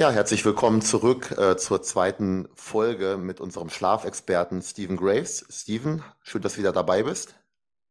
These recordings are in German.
Ja, herzlich willkommen zurück äh, zur zweiten Folge mit unserem Schlafexperten Stephen Graves. Stephen, schön, dass du wieder dabei bist.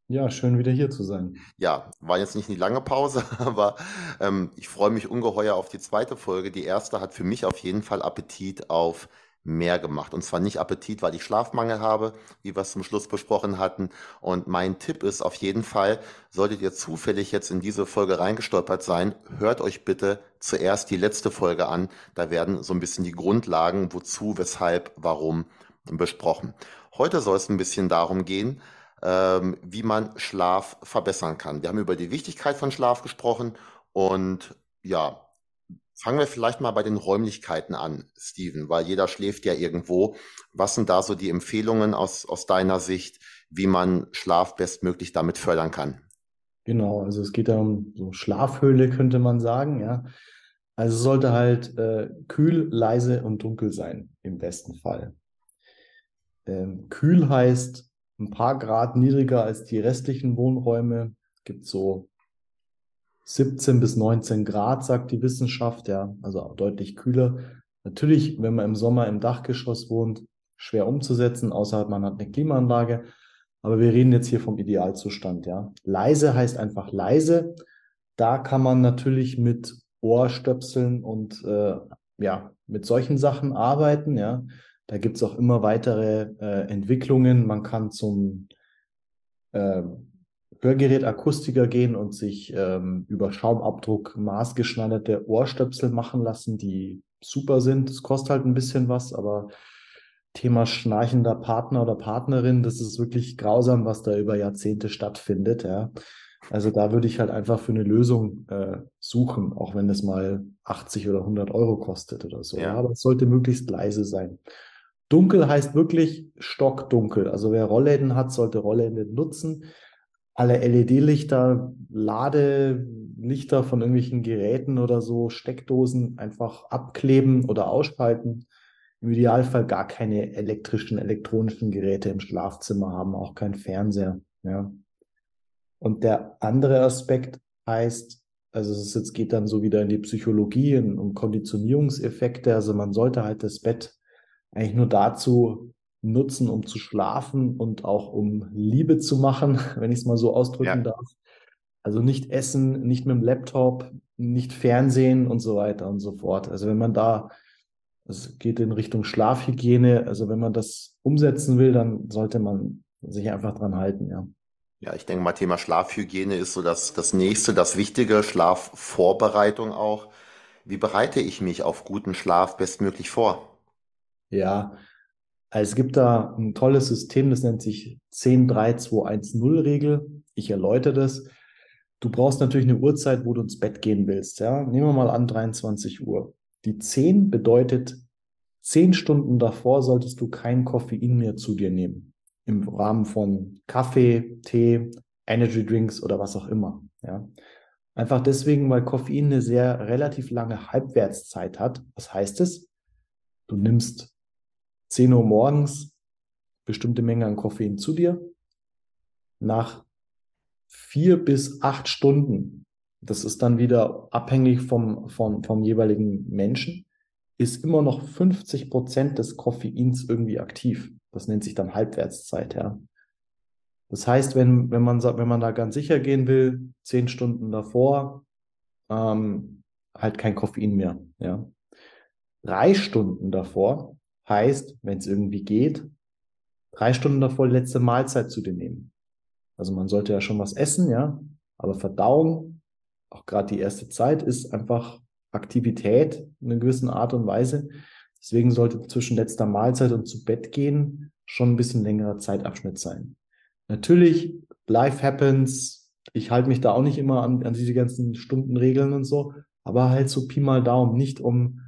Ja, schön wieder hier zu sein. Ja, war jetzt nicht eine lange Pause, aber ähm, ich freue mich ungeheuer auf die zweite Folge. Die erste hat für mich auf jeden Fall Appetit auf mehr gemacht. Und zwar nicht Appetit, weil ich Schlafmangel habe, wie wir es zum Schluss besprochen hatten. Und mein Tipp ist auf jeden Fall, solltet ihr zufällig jetzt in diese Folge reingestolpert sein, hört euch bitte zuerst die letzte Folge an. Da werden so ein bisschen die Grundlagen, wozu, weshalb, warum besprochen. Heute soll es ein bisschen darum gehen, ähm, wie man Schlaf verbessern kann. Wir haben über die Wichtigkeit von Schlaf gesprochen und ja, Fangen wir vielleicht mal bei den Räumlichkeiten an, Steven, weil jeder schläft ja irgendwo. Was sind da so die Empfehlungen aus, aus deiner Sicht, wie man Schlaf bestmöglich damit fördern kann? Genau, also es geht da um so Schlafhöhle, könnte man sagen, ja. Also sollte halt äh, kühl, leise und dunkel sein, im besten Fall. Ähm, kühl heißt ein paar Grad niedriger als die restlichen Wohnräume. Gibt so 17 bis 19 Grad, sagt die Wissenschaft, ja, also deutlich kühler. Natürlich, wenn man im Sommer im Dachgeschoss wohnt, schwer umzusetzen, außer man hat eine Klimaanlage. Aber wir reden jetzt hier vom Idealzustand, ja. Leise heißt einfach leise. Da kann man natürlich mit Ohrstöpseln und äh, ja, mit solchen Sachen arbeiten, ja. Da gibt's auch immer weitere äh, Entwicklungen. Man kann zum äh, Hörgerätakustiker gehen und sich ähm, über Schaumabdruck maßgeschneiderte Ohrstöpsel machen lassen, die super sind. Es kostet halt ein bisschen was, aber Thema schnarchender Partner oder Partnerin, das ist wirklich grausam, was da über Jahrzehnte stattfindet. Ja. Also da würde ich halt einfach für eine Lösung äh, suchen, auch wenn es mal 80 oder 100 Euro kostet oder so. Ja. Aber es sollte möglichst leise sein. Dunkel heißt wirklich stockdunkel. Also wer Rollläden hat, sollte Rollläden nutzen alle LED-Lichter, Ladelichter von irgendwelchen Geräten oder so, Steckdosen einfach abkleben oder ausschalten. Im Idealfall gar keine elektrischen, elektronischen Geräte im Schlafzimmer haben, auch kein Fernseher. Ja. Und der andere Aspekt heißt, also es jetzt geht dann so wieder in die Psychologie und um Konditionierungseffekte. Also man sollte halt das Bett eigentlich nur dazu nutzen, um zu schlafen und auch um Liebe zu machen, wenn ich es mal so ausdrücken ja. darf. Also nicht essen, nicht mit dem Laptop, nicht Fernsehen und so weiter und so fort. Also wenn man da, es geht in Richtung Schlafhygiene, also wenn man das umsetzen will, dann sollte man sich einfach dran halten, ja. Ja, ich denke mal, Thema Schlafhygiene ist so das, das nächste, das Wichtige, Schlafvorbereitung auch. Wie bereite ich mich auf guten Schlaf bestmöglich vor? Ja, es gibt da ein tolles System, das nennt sich 10-3-2-1-0-Regel. Ich erläutere das. Du brauchst natürlich eine Uhrzeit, wo du ins Bett gehen willst. Ja? Nehmen wir mal an 23 Uhr. Die 10 bedeutet, 10 Stunden davor solltest du kein Koffein mehr zu dir nehmen. Im Rahmen von Kaffee, Tee, Energy Drinks oder was auch immer. Ja? Einfach deswegen, weil Koffein eine sehr relativ lange Halbwertszeit hat. Was heißt es? Du nimmst 10 Uhr morgens bestimmte Menge an Koffein zu dir. Nach vier bis acht Stunden, das ist dann wieder abhängig vom, vom, vom jeweiligen Menschen, ist immer noch 50 Prozent des Koffeins irgendwie aktiv. Das nennt sich dann Halbwertszeit, ja. Das heißt, wenn, wenn, man, wenn man da ganz sicher gehen will, zehn Stunden davor, ähm, halt kein Koffein mehr, ja. Drei Stunden davor Heißt, wenn es irgendwie geht, drei Stunden davor die letzte Mahlzeit zu dir nehmen. Also man sollte ja schon was essen, ja, aber Verdauung, auch gerade die erste Zeit, ist einfach Aktivität in einer gewissen Art und Weise. Deswegen sollte zwischen letzter Mahlzeit und zu Bett gehen schon ein bisschen längerer Zeitabschnitt sein. Natürlich, life happens. Ich halte mich da auch nicht immer an, an diese ganzen Stundenregeln und so. aber halt so Pi mal Daumen, nicht um,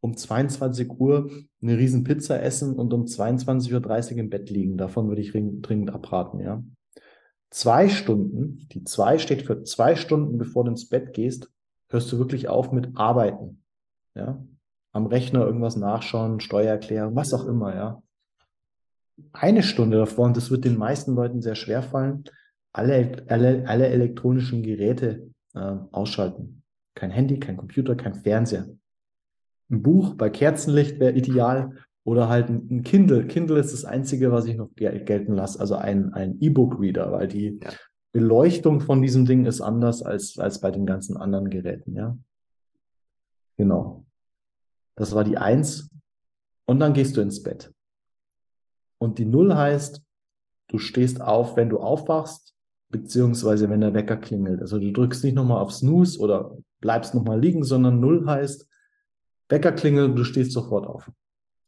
um 22 Uhr eine riesen Pizza essen und um 22.30 Uhr im Bett liegen. Davon würde ich dringend abraten, ja. Zwei Stunden, die zwei steht für zwei Stunden, bevor du ins Bett gehst, hörst du wirklich auf mit Arbeiten, ja. Am Rechner irgendwas nachschauen, Steuererklärung, was auch immer, ja. Eine Stunde davor, und das wird den meisten Leuten sehr schwer fallen, alle, alle, alle elektronischen Geräte äh, ausschalten. Kein Handy, kein Computer, kein Fernseher. Ein Buch bei Kerzenlicht wäre ideal oder halt ein Kindle. Kindle ist das einzige, was ich noch gel gelten lasse, also ein, ein E-Book-Reader, weil die ja. Beleuchtung von diesem Ding ist anders als, als bei den ganzen anderen Geräten, ja. Genau. Das war die Eins. Und dann gehst du ins Bett. Und die Null heißt, du stehst auf, wenn du aufwachst beziehungsweise wenn der Wecker klingelt. Also du drückst nicht nochmal auf Snooze oder bleibst nochmal liegen, sondern Null heißt, Wecker klingelt, du stehst sofort auf.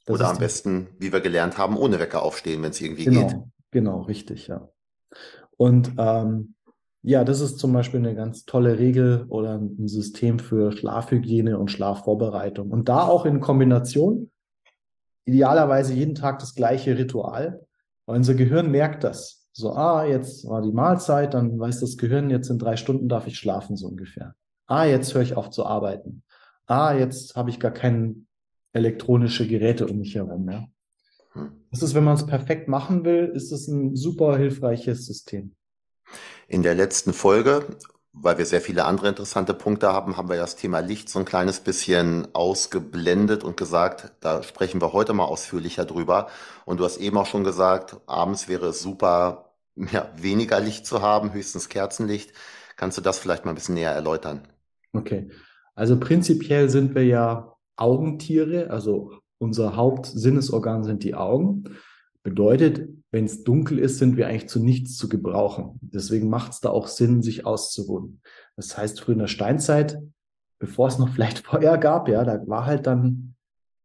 Das oder am besten, wie wir gelernt haben, ohne Wecker aufstehen, wenn es irgendwie genau, geht. Genau, richtig, ja. Und ähm, ja, das ist zum Beispiel eine ganz tolle Regel oder ein System für Schlafhygiene und Schlafvorbereitung. Und da auch in Kombination, idealerweise jeden Tag das gleiche Ritual, weil unser Gehirn merkt das so, ah, jetzt war die Mahlzeit, dann weiß das Gehirn, jetzt in drei Stunden darf ich schlafen, so ungefähr. Ah, jetzt höre ich auf zu arbeiten. Ah, jetzt habe ich gar keine elektronische Geräte um mich herum. Ja. Hm. Das ist, wenn man es perfekt machen will, ist es ein super hilfreiches System. In der letzten Folge, weil wir sehr viele andere interessante Punkte haben, haben wir das Thema Licht so ein kleines bisschen ausgeblendet und gesagt, da sprechen wir heute mal ausführlicher drüber. Und du hast eben auch schon gesagt, abends wäre es super, ja, weniger Licht zu haben, höchstens Kerzenlicht. Kannst du das vielleicht mal ein bisschen näher erläutern? Okay. Also prinzipiell sind wir ja Augentiere, also unser Hauptsinnesorgan sind die Augen. Bedeutet, wenn es dunkel ist, sind wir eigentlich zu nichts zu gebrauchen. Deswegen macht es da auch Sinn, sich auszuruhen. Das heißt, früher in der Steinzeit, bevor es noch vielleicht Feuer gab, ja, da war halt dann,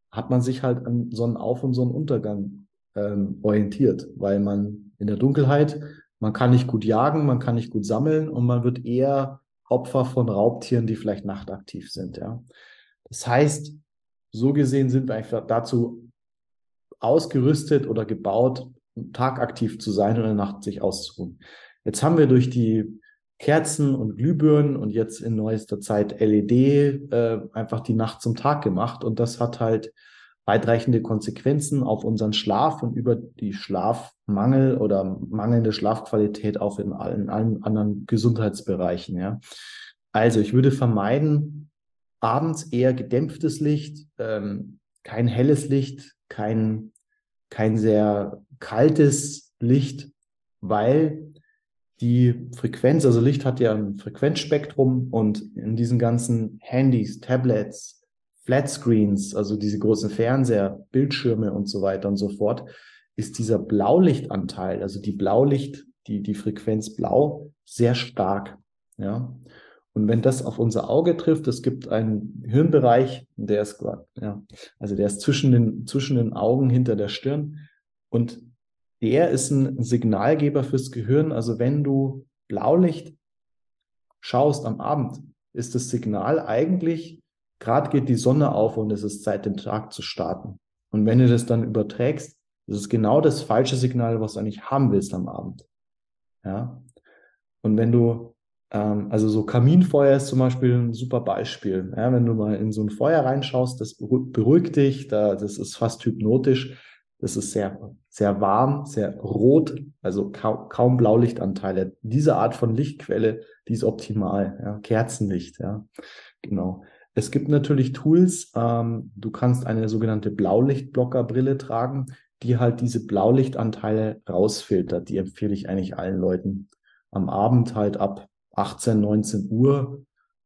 hat man sich halt an Sonnenauf- und Sonnenuntergang ähm, orientiert, weil man in der Dunkelheit. Man kann nicht gut jagen, man kann nicht gut sammeln und man wird eher Opfer von Raubtieren, die vielleicht nachtaktiv sind. Ja. Das heißt, so gesehen sind wir einfach dazu ausgerüstet oder gebaut, tagaktiv zu sein und in der Nacht sich auszuruhen. Jetzt haben wir durch die Kerzen und Glühbirnen und jetzt in neuester Zeit LED äh, einfach die Nacht zum Tag gemacht und das hat halt weitreichende Konsequenzen auf unseren Schlaf und über die Schlafmangel oder mangelnde Schlafqualität auch in allen, allen anderen Gesundheitsbereichen. Ja. Also ich würde vermeiden, abends eher gedämpftes Licht, ähm, kein helles Licht, kein, kein sehr kaltes Licht, weil die Frequenz, also Licht hat ja ein Frequenzspektrum und in diesen ganzen Handys, Tablets, Flatscreens, also diese großen Fernseher, Bildschirme und so weiter und so fort, ist dieser Blaulichtanteil, also die Blaulicht, die, die Frequenz Blau, sehr stark. Ja. Und wenn das auf unser Auge trifft, es gibt einen Hirnbereich, der ist, ja, also der ist zwischen den, zwischen den Augen hinter der Stirn und der ist ein Signalgeber fürs Gehirn. Also wenn du Blaulicht schaust am Abend, ist das Signal eigentlich Gerade geht die Sonne auf und es ist Zeit, den Tag zu starten. Und wenn du das dann überträgst, das ist genau das falsche Signal, was du eigentlich haben willst am Abend. Ja. Und wenn du, ähm, also so Kaminfeuer ist zum Beispiel ein super Beispiel. Ja, wenn du mal in so ein Feuer reinschaust, das beruhigt dich, da, das ist fast hypnotisch. Das ist sehr, sehr warm, sehr rot, also kaum, kaum Blaulichtanteile. Diese Art von Lichtquelle, die ist optimal. Ja, Kerzenlicht, ja, genau. Es gibt natürlich Tools. Ähm, du kannst eine sogenannte Blaulichtblockerbrille tragen, die halt diese Blaulichtanteile rausfiltert. Die empfehle ich eigentlich allen Leuten am Abend halt ab 18, 19 Uhr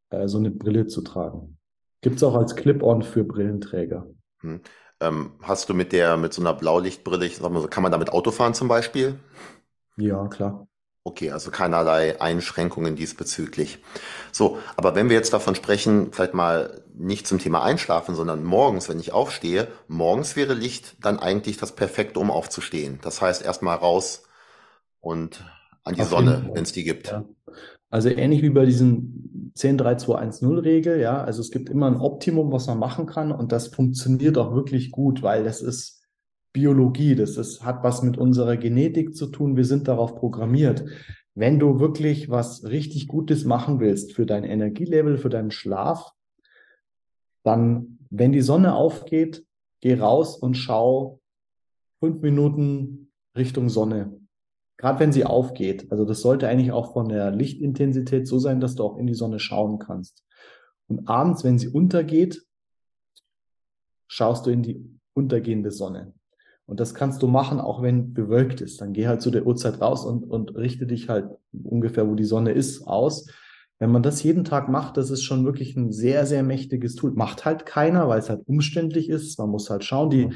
äh, so eine Brille zu tragen. Gibt es auch als Clip-on für Brillenträger. Hm. Ähm, hast du mit der, mit so einer Blaulichtbrille, ich sag mal so, kann man damit Auto fahren zum Beispiel? Ja, klar. Okay, also keinerlei Einschränkungen diesbezüglich. So, aber wenn wir jetzt davon sprechen, vielleicht mal nicht zum Thema Einschlafen, sondern morgens, wenn ich aufstehe, morgens wäre Licht dann eigentlich das Perfekte, um aufzustehen. Das heißt, erstmal raus und an die Auf Sonne, wenn es die gibt. Ja. Also ähnlich wie bei diesen 10-3-2-1-0-Regel, ja. Also es gibt immer ein Optimum, was man machen kann und das funktioniert auch wirklich gut, weil das ist Biologie, das ist, hat was mit unserer Genetik zu tun. Wir sind darauf programmiert. Wenn du wirklich was richtig Gutes machen willst für dein Energielevel, für deinen Schlaf, dann, wenn die Sonne aufgeht, geh raus und schau fünf Minuten Richtung Sonne. Gerade wenn sie aufgeht. Also das sollte eigentlich auch von der Lichtintensität so sein, dass du auch in die Sonne schauen kannst. Und abends, wenn sie untergeht, schaust du in die untergehende Sonne. Und das kannst du machen, auch wenn bewölkt ist. Dann geh halt zu der Uhrzeit raus und, und richte dich halt ungefähr, wo die Sonne ist, aus. Wenn man das jeden Tag macht, das ist schon wirklich ein sehr, sehr mächtiges Tool. Macht halt keiner, weil es halt umständlich ist. Man muss halt schauen. Die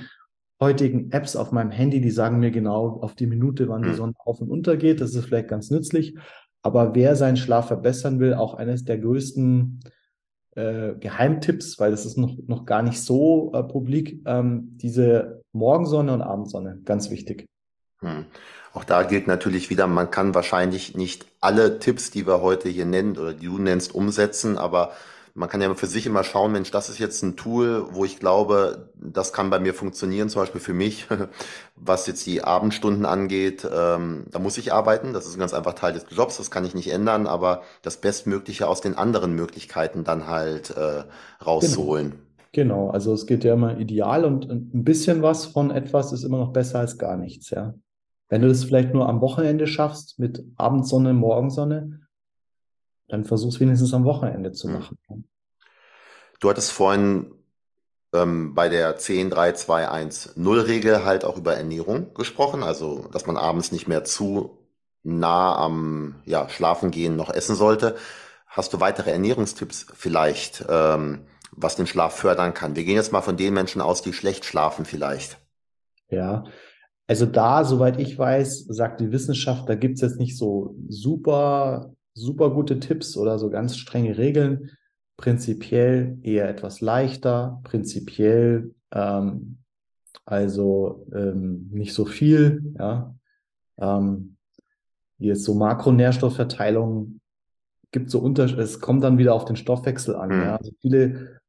heutigen Apps auf meinem Handy, die sagen mir genau auf die Minute, wann die. Sonne auf und unter geht. Das ist vielleicht ganz nützlich. Aber wer seinen Schlaf verbessern will, auch eines der größten äh, Geheimtipps, weil das ist noch, noch gar nicht so äh, publik, ähm, diese Morgensonne und Abendsonne, ganz wichtig. Hm. Auch da gilt natürlich wieder, man kann wahrscheinlich nicht alle Tipps, die wir heute hier nennen oder die du nennst, umsetzen, aber man kann ja für sich immer schauen, Mensch, das ist jetzt ein Tool, wo ich glaube, das kann bei mir funktionieren, zum Beispiel für mich, was jetzt die Abendstunden angeht, ähm, da muss ich arbeiten, das ist ganz einfach Teil des Jobs, das kann ich nicht ändern, aber das Bestmögliche aus den anderen Möglichkeiten dann halt äh, rauszuholen. Genau. Genau, also es geht ja immer ideal und ein bisschen was von etwas ist immer noch besser als gar nichts, ja. Wenn du das vielleicht nur am Wochenende schaffst mit Abendsonne, Morgensonne, dann versuch's wenigstens am Wochenende zu hm. machen. Du hattest vorhin ähm, bei der 10-3-2-1-0-Regel halt auch über Ernährung gesprochen, also dass man abends nicht mehr zu nah am ja, Schlafengehen noch essen sollte. Hast du weitere Ernährungstipps vielleicht, ähm, was den Schlaf fördern kann? Wir gehen jetzt mal von den Menschen aus, die schlecht schlafen vielleicht. Ja, also da, soweit ich weiß, sagt die Wissenschaft, da gibt's jetzt nicht so super super gute Tipps oder so ganz strenge Regeln. Prinzipiell eher etwas leichter, prinzipiell ähm, also ähm, nicht so viel, ja. Ähm, jetzt so Makronährstoffverteilung gibt so Unterschiede, es kommt dann wieder auf den Stoffwechsel an, mhm. ja. Also viele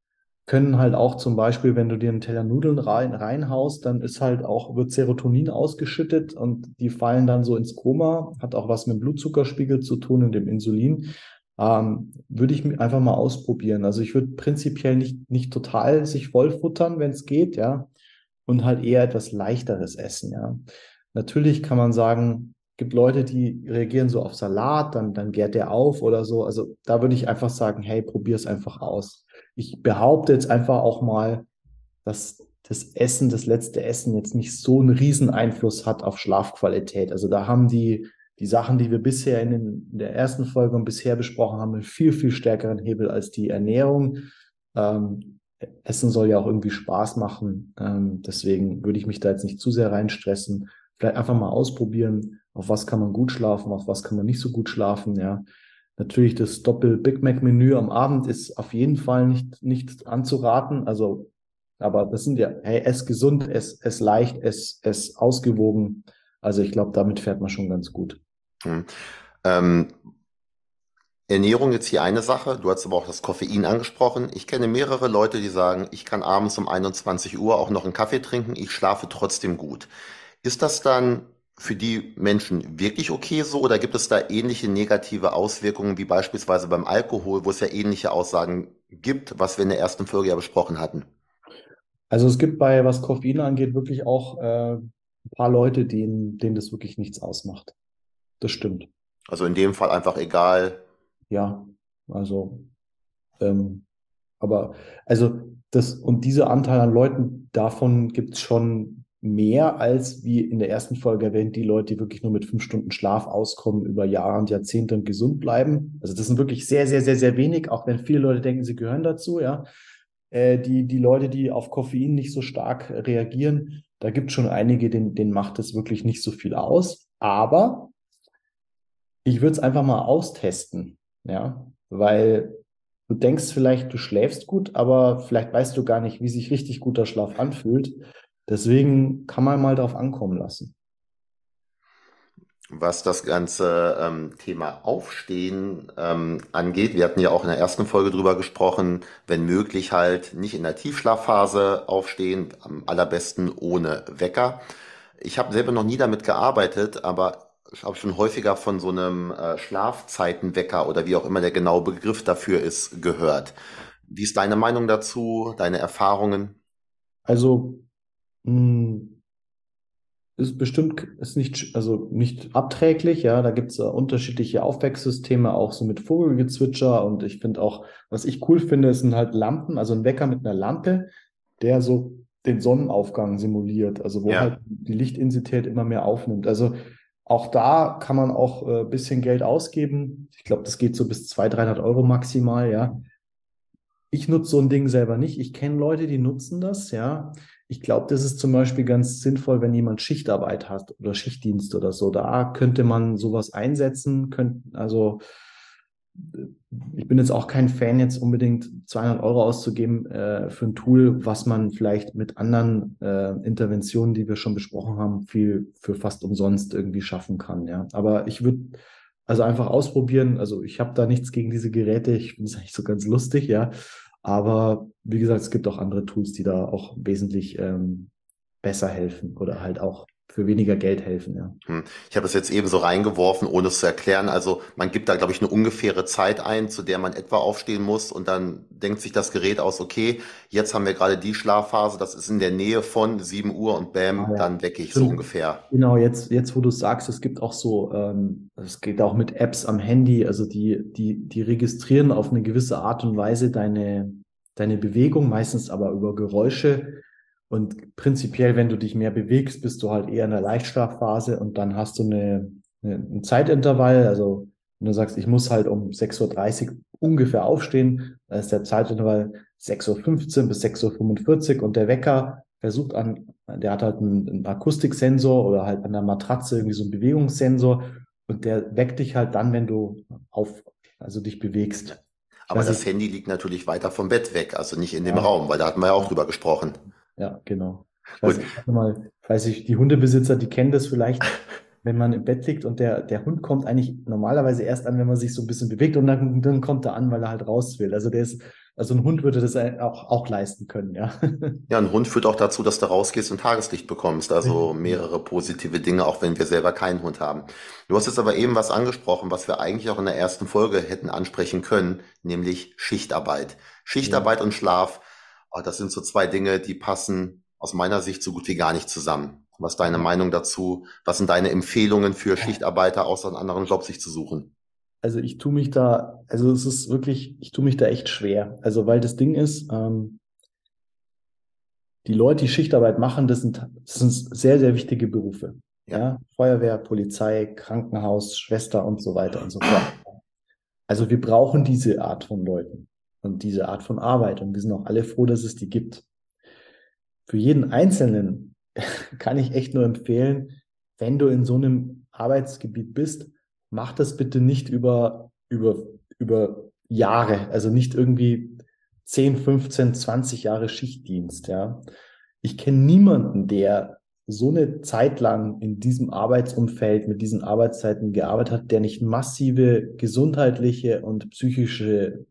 können halt auch zum Beispiel, wenn du dir einen Teller Nudeln rein, reinhaust, dann ist halt auch, wird Serotonin ausgeschüttet und die fallen dann so ins Koma, hat auch was mit dem Blutzuckerspiegel zu tun und dem Insulin. Ähm, würde ich einfach mal ausprobieren. Also ich würde prinzipiell nicht, nicht total sich vollfuttern, wenn es geht, ja, und halt eher etwas leichteres essen, ja. Natürlich kann man sagen, gibt Leute, die reagieren so auf Salat, dann, dann gärt der auf oder so. Also da würde ich einfach sagen, hey, probier es einfach aus ich behaupte jetzt einfach auch mal, dass das Essen, das letzte Essen jetzt nicht so einen riesen Einfluss hat auf Schlafqualität. Also da haben die, die Sachen, die wir bisher in, den, in der ersten Folge und bisher besprochen haben, einen viel, viel stärkeren Hebel als die Ernährung. Ähm, Essen soll ja auch irgendwie Spaß machen. Ähm, deswegen würde ich mich da jetzt nicht zu sehr reinstressen. Vielleicht einfach mal ausprobieren, auf was kann man gut schlafen, auf was kann man nicht so gut schlafen, ja. Natürlich das Doppel-Big Mac-Menü am Abend ist auf jeden Fall nicht, nicht anzuraten. Also, aber das sind ja, hey, ess gesund, ess, ess leicht, ess, ess ausgewogen. Also ich glaube, damit fährt man schon ganz gut. Hm. Ähm, Ernährung jetzt hier eine Sache. Du hast aber auch das Koffein angesprochen. Ich kenne mehrere Leute, die sagen, ich kann abends um 21 Uhr auch noch einen Kaffee trinken, ich schlafe trotzdem gut. Ist das dann für die Menschen wirklich okay so oder gibt es da ähnliche negative Auswirkungen wie beispielsweise beim Alkohol, wo es ja ähnliche Aussagen gibt, was wir in der ersten Folge ja besprochen hatten? Also es gibt bei, was Koffein angeht, wirklich auch äh, ein paar Leute, denen, denen das wirklich nichts ausmacht. Das stimmt. Also in dem Fall einfach egal. Ja, also ähm, aber also das und dieser Anteil an Leuten, davon gibt es schon mehr als, wie in der ersten Folge erwähnt, die Leute, die wirklich nur mit fünf Stunden Schlaf auskommen, über Jahre und Jahrzehnte und gesund bleiben. Also das sind wirklich sehr, sehr, sehr, sehr wenig, auch wenn viele Leute denken, sie gehören dazu, ja. Äh, die, die Leute, die auf Koffein nicht so stark reagieren, da gibt schon einige, denen, denen macht es wirklich nicht so viel aus. Aber ich würde es einfach mal austesten, ja, weil du denkst vielleicht, du schläfst gut, aber vielleicht weißt du gar nicht, wie sich richtig guter Schlaf anfühlt. Deswegen kann man mal darauf ankommen lassen. Was das ganze ähm, Thema Aufstehen ähm, angeht, wir hatten ja auch in der ersten Folge drüber gesprochen, wenn möglich halt nicht in der Tiefschlafphase aufstehen, am allerbesten ohne Wecker. Ich habe selber noch nie damit gearbeitet, aber ich habe schon häufiger von so einem äh, Schlafzeitenwecker oder wie auch immer der genaue Begriff dafür ist, gehört. Wie ist deine Meinung dazu, deine Erfahrungen? Also ist bestimmt ist nicht, also nicht abträglich, ja. Da gibt es uh, unterschiedliche Aufwecksysteme, auch so mit Vogelgezwitscher. Und ich finde auch, was ich cool finde, sind halt Lampen, also ein Wecker mit einer Lampe, der so den Sonnenaufgang simuliert, also wo ja. halt die Lichtintensität immer mehr aufnimmt. Also auch da kann man auch ein äh, bisschen Geld ausgeben. Ich glaube, das geht so bis 200, 300 Euro maximal, ja. Ich nutze so ein Ding selber nicht. Ich kenne Leute, die nutzen das, ja. Ich glaube, das ist zum Beispiel ganz sinnvoll, wenn jemand Schichtarbeit hat oder Schichtdienst oder so. Da könnte man sowas einsetzen. Könnt, also ich bin jetzt auch kein Fan, jetzt unbedingt 200 Euro auszugeben äh, für ein Tool, was man vielleicht mit anderen äh, Interventionen, die wir schon besprochen haben, viel für fast umsonst irgendwie schaffen kann. Ja, aber ich würde also einfach ausprobieren. Also ich habe da nichts gegen diese Geräte. Ich finde es eigentlich so ganz lustig, ja. Aber wie gesagt, es gibt auch andere Tools, die da auch wesentlich ähm, besser helfen oder halt auch für weniger Geld helfen. Ja. Hm. Ich habe es jetzt eben so reingeworfen, ohne es zu erklären. Also man gibt da, glaube ich, eine ungefähre Zeit ein, zu der man etwa aufstehen muss und dann denkt sich das Gerät aus, okay, jetzt haben wir gerade die Schlafphase, das ist in der Nähe von 7 Uhr und bam, ah, ja. dann wecke ich so ungefähr. Genau, jetzt, jetzt wo du sagst, es gibt auch so, ähm, es geht auch mit Apps am Handy, also die, die, die registrieren auf eine gewisse Art und Weise deine, deine Bewegung, meistens aber über Geräusche und prinzipiell, wenn du dich mehr bewegst, bist du halt eher in der Leichtschlafphase und dann hast du eine, eine, ein Zeitintervall. Also wenn du sagst, ich muss halt um 6.30 Uhr ungefähr aufstehen, dann ist der Zeitintervall 6.15 Uhr bis 6.45 Uhr und der Wecker versucht an, der hat halt einen, einen Akustiksensor oder halt an der Matratze irgendwie so einen Bewegungssensor und der weckt dich halt dann, wenn du auf, also dich bewegst. Aber das Handy liegt natürlich weiter vom Bett weg, also nicht in dem ja. Raum, weil da hatten wir ja auch drüber gesprochen. Ja, genau. Ich weiß, ich mal, weiß ich, die Hundebesitzer, die kennen das vielleicht, wenn man im Bett liegt und der, der Hund kommt eigentlich normalerweise erst an, wenn man sich so ein bisschen bewegt und dann, dann kommt er an, weil er halt raus will. Also der ist, also ein Hund würde das auch, auch leisten können, ja. Ja, ein Hund führt auch dazu, dass du rausgehst und Tageslicht bekommst. Also mehrere positive Dinge, auch wenn wir selber keinen Hund haben. Du hast jetzt aber eben was angesprochen, was wir eigentlich auch in der ersten Folge hätten ansprechen können, nämlich Schichtarbeit. Schichtarbeit ja. und Schlaf Oh, das sind so zwei Dinge, die passen aus meiner Sicht so gut wie gar nicht zusammen. Was ist deine Meinung dazu? Was sind deine Empfehlungen für Schichtarbeiter, außer einen anderen Job sich zu suchen? Also ich tue mich da, also es ist wirklich, ich tue mich da echt schwer. Also weil das Ding ist, ähm, die Leute, die Schichtarbeit machen, das sind, das sind sehr, sehr wichtige Berufe. Ja. ja. Feuerwehr, Polizei, Krankenhaus, Schwester und so weiter und so fort. Also wir brauchen diese Art von Leuten und diese Art von Arbeit. Und wir sind auch alle froh, dass es die gibt. Für jeden Einzelnen kann ich echt nur empfehlen, wenn du in so einem Arbeitsgebiet bist, mach das bitte nicht über, über, über Jahre, also nicht irgendwie 10, 15, 20 Jahre Schichtdienst, ja. Ich kenne niemanden, der so eine Zeit lang in diesem Arbeitsumfeld mit diesen Arbeitszeiten gearbeitet hat, der nicht massive gesundheitliche und psychische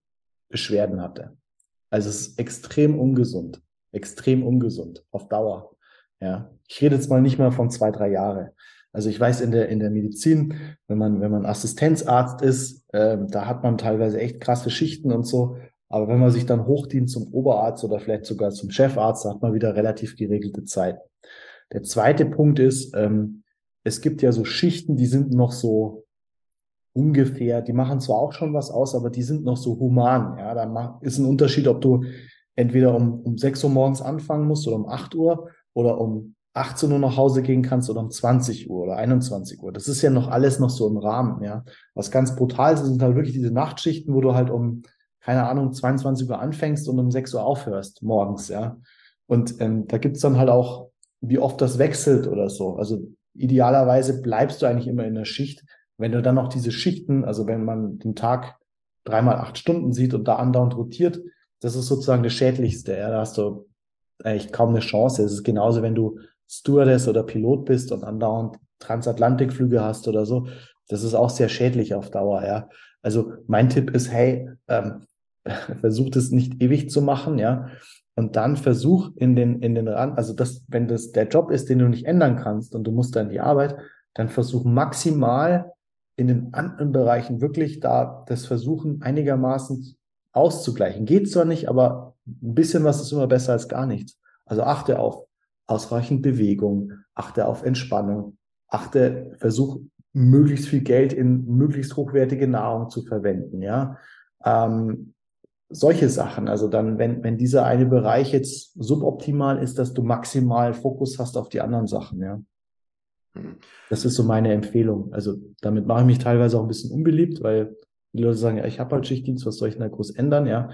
Beschwerden hatte. Also es ist extrem ungesund, extrem ungesund auf Dauer. Ja, ich rede jetzt mal nicht mal von zwei, drei Jahre. Also ich weiß in der in der Medizin, wenn man wenn man Assistenzarzt ist, äh, da hat man teilweise echt krasse Schichten und so. Aber wenn man sich dann hochdient zum Oberarzt oder vielleicht sogar zum Chefarzt, hat man wieder relativ geregelte Zeit. Der zweite Punkt ist, ähm, es gibt ja so Schichten, die sind noch so ungefähr, die machen zwar auch schon was aus, aber die sind noch so human. Ja, da ist ein Unterschied, ob du entweder um, um 6 Uhr morgens anfangen musst oder um 8 Uhr oder um 18 Uhr nach Hause gehen kannst oder um 20 Uhr oder 21 Uhr. Das ist ja noch alles noch so im Rahmen, ja. Was ganz brutal ist, sind halt wirklich diese Nachtschichten, wo du halt um, keine Ahnung, 22 Uhr anfängst und um 6 Uhr aufhörst morgens, ja. Und ähm, da gibt's dann halt auch, wie oft das wechselt oder so. Also idealerweise bleibst du eigentlich immer in der Schicht, wenn du dann noch diese Schichten, also wenn man den Tag dreimal acht Stunden sieht und da andauernd rotiert, das ist sozusagen das Schädlichste. Ja, da hast du eigentlich kaum eine Chance. Es ist genauso, wenn du Stewardess oder Pilot bist und andauernd Transatlantikflüge hast oder so, das ist auch sehr schädlich auf Dauer, ja. Also mein Tipp ist, hey, ähm, versucht es nicht ewig zu machen, ja. Und dann versuch in den, in den Rand, also das, wenn das der Job ist, den du nicht ändern kannst und du musst dann die Arbeit, dann versuch maximal in den anderen Bereichen wirklich da das versuchen einigermaßen auszugleichen. Geht zwar nicht, aber ein bisschen was ist immer besser als gar nichts. Also achte auf ausreichend Bewegung, achte auf Entspannung, achte, versuch möglichst viel Geld in möglichst hochwertige Nahrung zu verwenden, ja. Ähm, solche Sachen. Also dann, wenn, wenn dieser eine Bereich jetzt suboptimal ist, dass du maximal Fokus hast auf die anderen Sachen, ja. Hm. Das ist so meine Empfehlung. Also damit mache ich mich teilweise auch ein bisschen unbeliebt, weil die Leute sagen, ja, ich habe halt Schichtdienst, was soll ich denn da groß ändern, ja.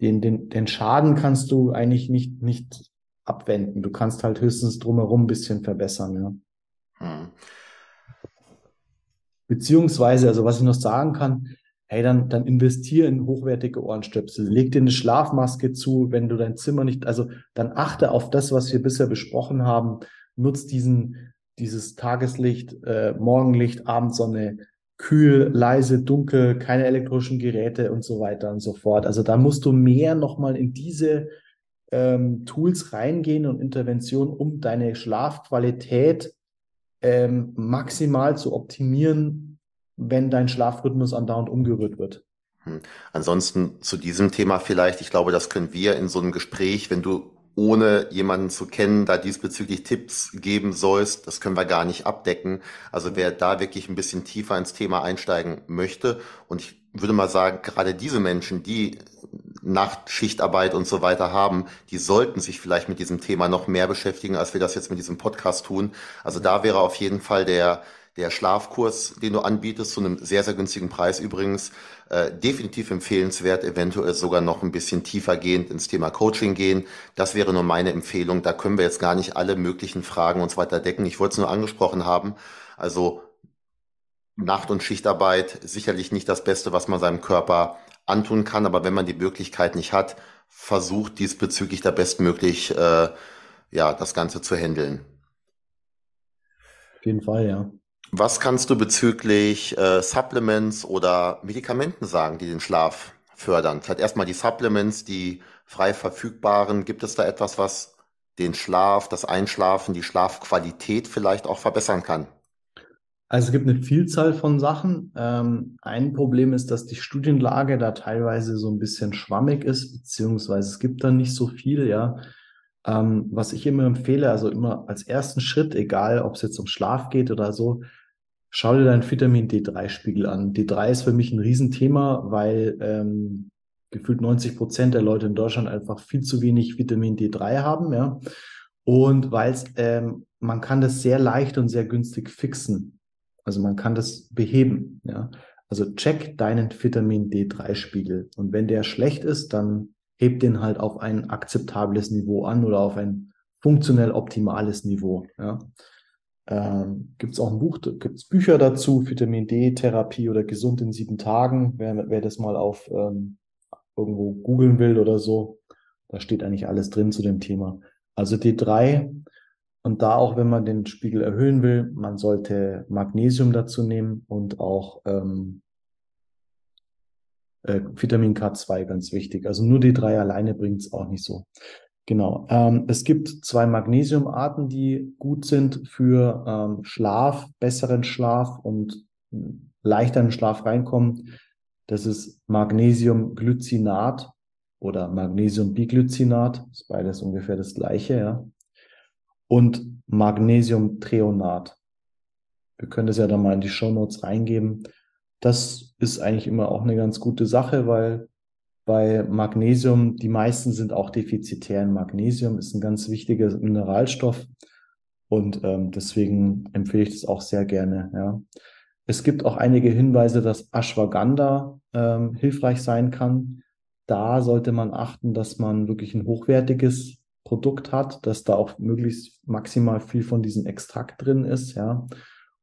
Den, den, den Schaden kannst du eigentlich nicht, nicht abwenden. Du kannst halt höchstens drumherum ein bisschen verbessern, ja. Hm. Beziehungsweise, also was ich noch sagen kann, hey, dann, dann investiere in hochwertige Ohrenstöpsel. Leg dir eine Schlafmaske zu, wenn du dein Zimmer nicht, also dann achte auf das, was wir bisher besprochen haben. Nutz diesen, dieses Tageslicht, äh, Morgenlicht, Abendsonne, kühl, leise, dunkel, keine elektrischen Geräte und so weiter und so fort. Also da musst du mehr nochmal in diese ähm, Tools reingehen und Interventionen, um deine Schlafqualität ähm, maximal zu optimieren, wenn dein Schlafrhythmus andauernd umgerührt wird. Hm. Ansonsten zu diesem Thema vielleicht, ich glaube, das können wir in so einem Gespräch, wenn du ohne jemanden zu kennen, da diesbezüglich Tipps geben sollst, das können wir gar nicht abdecken. Also wer da wirklich ein bisschen tiefer ins Thema einsteigen möchte und ich würde mal sagen, gerade diese Menschen, die Nachtschichtarbeit und so weiter haben, die sollten sich vielleicht mit diesem Thema noch mehr beschäftigen, als wir das jetzt mit diesem Podcast tun. Also da wäre auf jeden Fall der, der Schlafkurs, den du anbietest, zu einem sehr, sehr günstigen Preis übrigens, äh, definitiv empfehlenswert, eventuell sogar noch ein bisschen tiefer gehend ins Thema Coaching gehen. Das wäre nur meine Empfehlung. Da können wir jetzt gar nicht alle möglichen Fragen und so weiter decken. Ich wollte es nur angesprochen haben. Also Nacht- und Schichtarbeit sicherlich nicht das Beste, was man seinem Körper antun kann, aber wenn man die Möglichkeit nicht hat, versucht diesbezüglich da bestmöglich äh, ja, das Ganze zu handeln. Auf jeden Fall, ja. Was kannst du bezüglich äh, Supplements oder Medikamenten sagen, die den Schlaf fördern? Vielleicht erstmal die Supplements, die frei verfügbaren. Gibt es da etwas, was den Schlaf, das Einschlafen, die Schlafqualität vielleicht auch verbessern kann? Also es gibt eine Vielzahl von Sachen. Ähm, ein Problem ist, dass die Studienlage da teilweise so ein bisschen schwammig ist, beziehungsweise es gibt da nicht so viel, ja. Ähm, was ich immer empfehle, also immer als ersten Schritt, egal ob es jetzt um Schlaf geht oder so, schau dir deinen Vitamin D3-Spiegel an. D3 ist für mich ein Riesenthema, weil ähm, gefühlt 90 Prozent der Leute in Deutschland einfach viel zu wenig Vitamin D3 haben, ja. Und weil ähm, man kann das sehr leicht und sehr günstig fixen. Also man kann das beheben. Ja? Also check deinen Vitamin D3-Spiegel. Und wenn der schlecht ist, dann heb den halt auf ein akzeptables Niveau an oder auf ein funktionell optimales Niveau. Ja? Ähm, gibt es auch ein Buch, gibt es Bücher dazu, Vitamin D-Therapie oder gesund in sieben Tagen, wer, wer das mal auf ähm, irgendwo googeln will oder so. Da steht eigentlich alles drin zu dem Thema. Also D3 und da auch, wenn man den Spiegel erhöhen will, man sollte Magnesium dazu nehmen und auch ähm, äh, Vitamin K2 ganz wichtig. Also nur die drei alleine bringt es auch nicht so. Genau. Ähm, es gibt zwei Magnesiumarten, die gut sind für ähm, Schlaf, besseren Schlaf und leichter in Schlaf reinkommen. Das ist Magnesiumglycinat oder Magnesiumbiglycinat. Ist beides ungefähr das gleiche, ja und Magnesiumtreonat. Wir können das ja dann mal in die Show Notes reingeben. Das ist eigentlich immer auch eine ganz gute Sache, weil bei Magnesium, die meisten sind auch defizitär in Magnesium, ist ein ganz wichtiger Mineralstoff und ähm, deswegen empfehle ich das auch sehr gerne. Ja. Es gibt auch einige Hinweise, dass Ashwagandha ähm, hilfreich sein kann. Da sollte man achten, dass man wirklich ein hochwertiges Produkt hat, dass da auch möglichst maximal viel von diesem Extrakt drin ist, ja.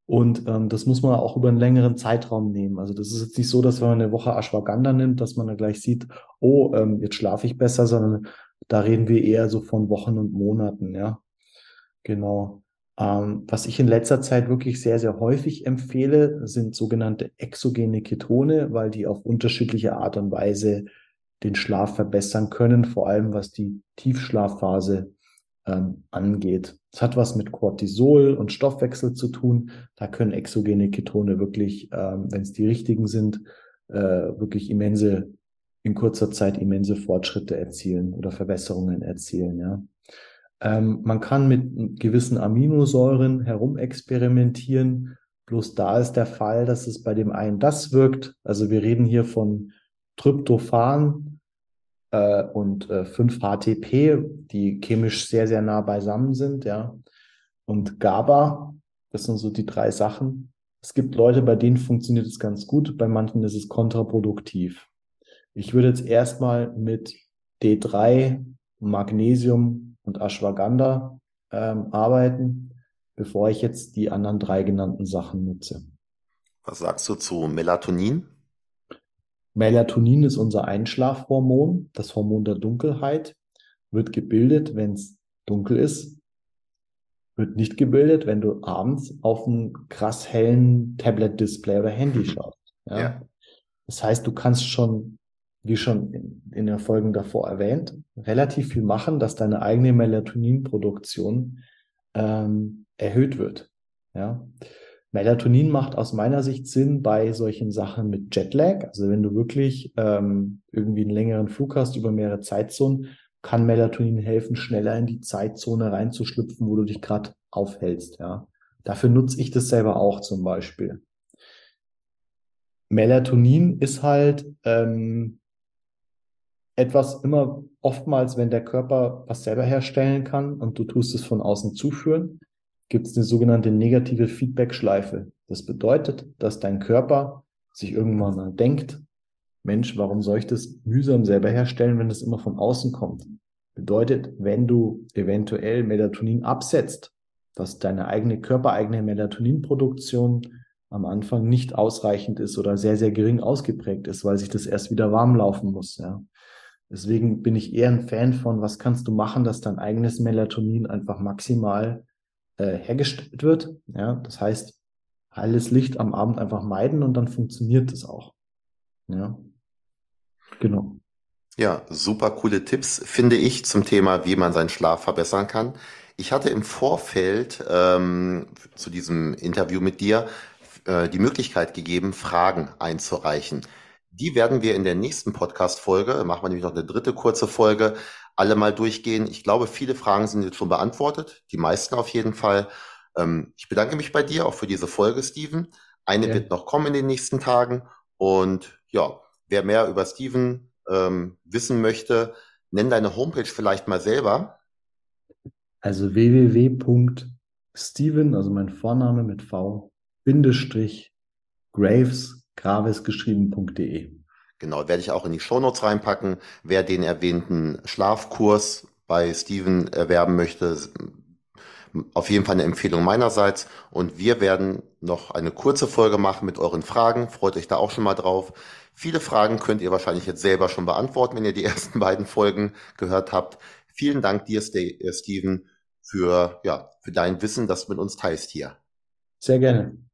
Und ähm, das muss man auch über einen längeren Zeitraum nehmen. Also das ist jetzt nicht so, dass wenn man eine Woche Ashwagandha nimmt, dass man dann gleich sieht, oh, ähm, jetzt schlafe ich besser, sondern da reden wir eher so von Wochen und Monaten, ja. Genau. Ähm, was ich in letzter Zeit wirklich sehr, sehr häufig empfehle, sind sogenannte exogene Ketone, weil die auf unterschiedliche Art und Weise den Schlaf verbessern können, vor allem was die Tiefschlafphase ähm, angeht. Es hat was mit Cortisol und Stoffwechsel zu tun. Da können exogene Ketone wirklich, ähm, wenn es die richtigen sind, äh, wirklich immense, in kurzer Zeit immense Fortschritte erzielen oder Verbesserungen erzielen. Ja. Ähm, man kann mit gewissen Aminosäuren herumexperimentieren. Bloß da ist der Fall, dass es bei dem einen das wirkt. Also wir reden hier von Tryptophan äh, und äh, 5-HTP, die chemisch sehr, sehr nah beisammen sind, ja. Und GABA, das sind so die drei Sachen. Es gibt Leute, bei denen funktioniert es ganz gut, bei manchen ist es kontraproduktiv. Ich würde jetzt erstmal mit D3, Magnesium und Ashwagandha ähm, arbeiten, bevor ich jetzt die anderen drei genannten Sachen nutze. Was sagst du zu Melatonin? Melatonin ist unser Einschlafhormon, das Hormon der Dunkelheit, wird gebildet, wenn es dunkel ist, wird nicht gebildet, wenn du abends auf einen krass hellen Tablet-Display oder Handy schaust. Ja? ja? Das heißt, du kannst schon, wie schon in, in den Folgen davor erwähnt, relativ viel machen, dass deine eigene Melatoninproduktion ähm, erhöht wird. Ja. Melatonin macht aus meiner Sicht Sinn bei solchen Sachen mit Jetlag. Also wenn du wirklich ähm, irgendwie einen längeren Flug hast über mehrere Zeitzonen, kann Melatonin helfen, schneller in die Zeitzone reinzuschlüpfen, wo du dich gerade aufhältst. Ja. Dafür nutze ich das selber auch zum Beispiel. Melatonin ist halt ähm, etwas immer oftmals, wenn der Körper was selber herstellen kann und du tust es von außen zuführen, gibt es eine sogenannte negative Feedback-Schleife. Das bedeutet, dass dein Körper sich irgendwann mal denkt, Mensch, warum soll ich das mühsam selber herstellen, wenn das immer von außen kommt? Bedeutet, wenn du eventuell Melatonin absetzt, dass deine eigene körpereigene Melatoninproduktion am Anfang nicht ausreichend ist oder sehr, sehr gering ausgeprägt ist, weil sich das erst wieder warm laufen muss. Ja. Deswegen bin ich eher ein Fan von, was kannst du machen, dass dein eigenes Melatonin einfach maximal äh, hergestellt wird. Ja, das heißt, helles Licht am Abend einfach meiden und dann funktioniert es auch. Ja, genau. Ja, super coole Tipps, finde ich, zum Thema, wie man seinen Schlaf verbessern kann. Ich hatte im Vorfeld ähm, zu diesem Interview mit dir äh, die Möglichkeit gegeben, Fragen einzureichen. Die werden wir in der nächsten Podcast-Folge, machen wir nämlich noch eine dritte kurze Folge, alle mal durchgehen. Ich glaube, viele Fragen sind jetzt schon beantwortet, die meisten auf jeden Fall. Ähm, ich bedanke mich bei dir auch für diese Folge, Steven. Eine ja. wird noch kommen in den nächsten Tagen. Und ja, wer mehr über Steven ähm, wissen möchte, nenn deine Homepage vielleicht mal selber. Also www.steven, also mein Vorname mit V, Bindestrich, Graves, Graves geschrieben.de. Genau, werde ich auch in die Shownotes reinpacken. Wer den erwähnten Schlafkurs bei Steven erwerben möchte, auf jeden Fall eine Empfehlung meinerseits. Und wir werden noch eine kurze Folge machen mit euren Fragen. Freut euch da auch schon mal drauf. Viele Fragen könnt ihr wahrscheinlich jetzt selber schon beantworten, wenn ihr die ersten beiden Folgen gehört habt. Vielen Dank dir, Steven, für, ja, für dein Wissen, das du mit uns teilst hier. Sehr gerne.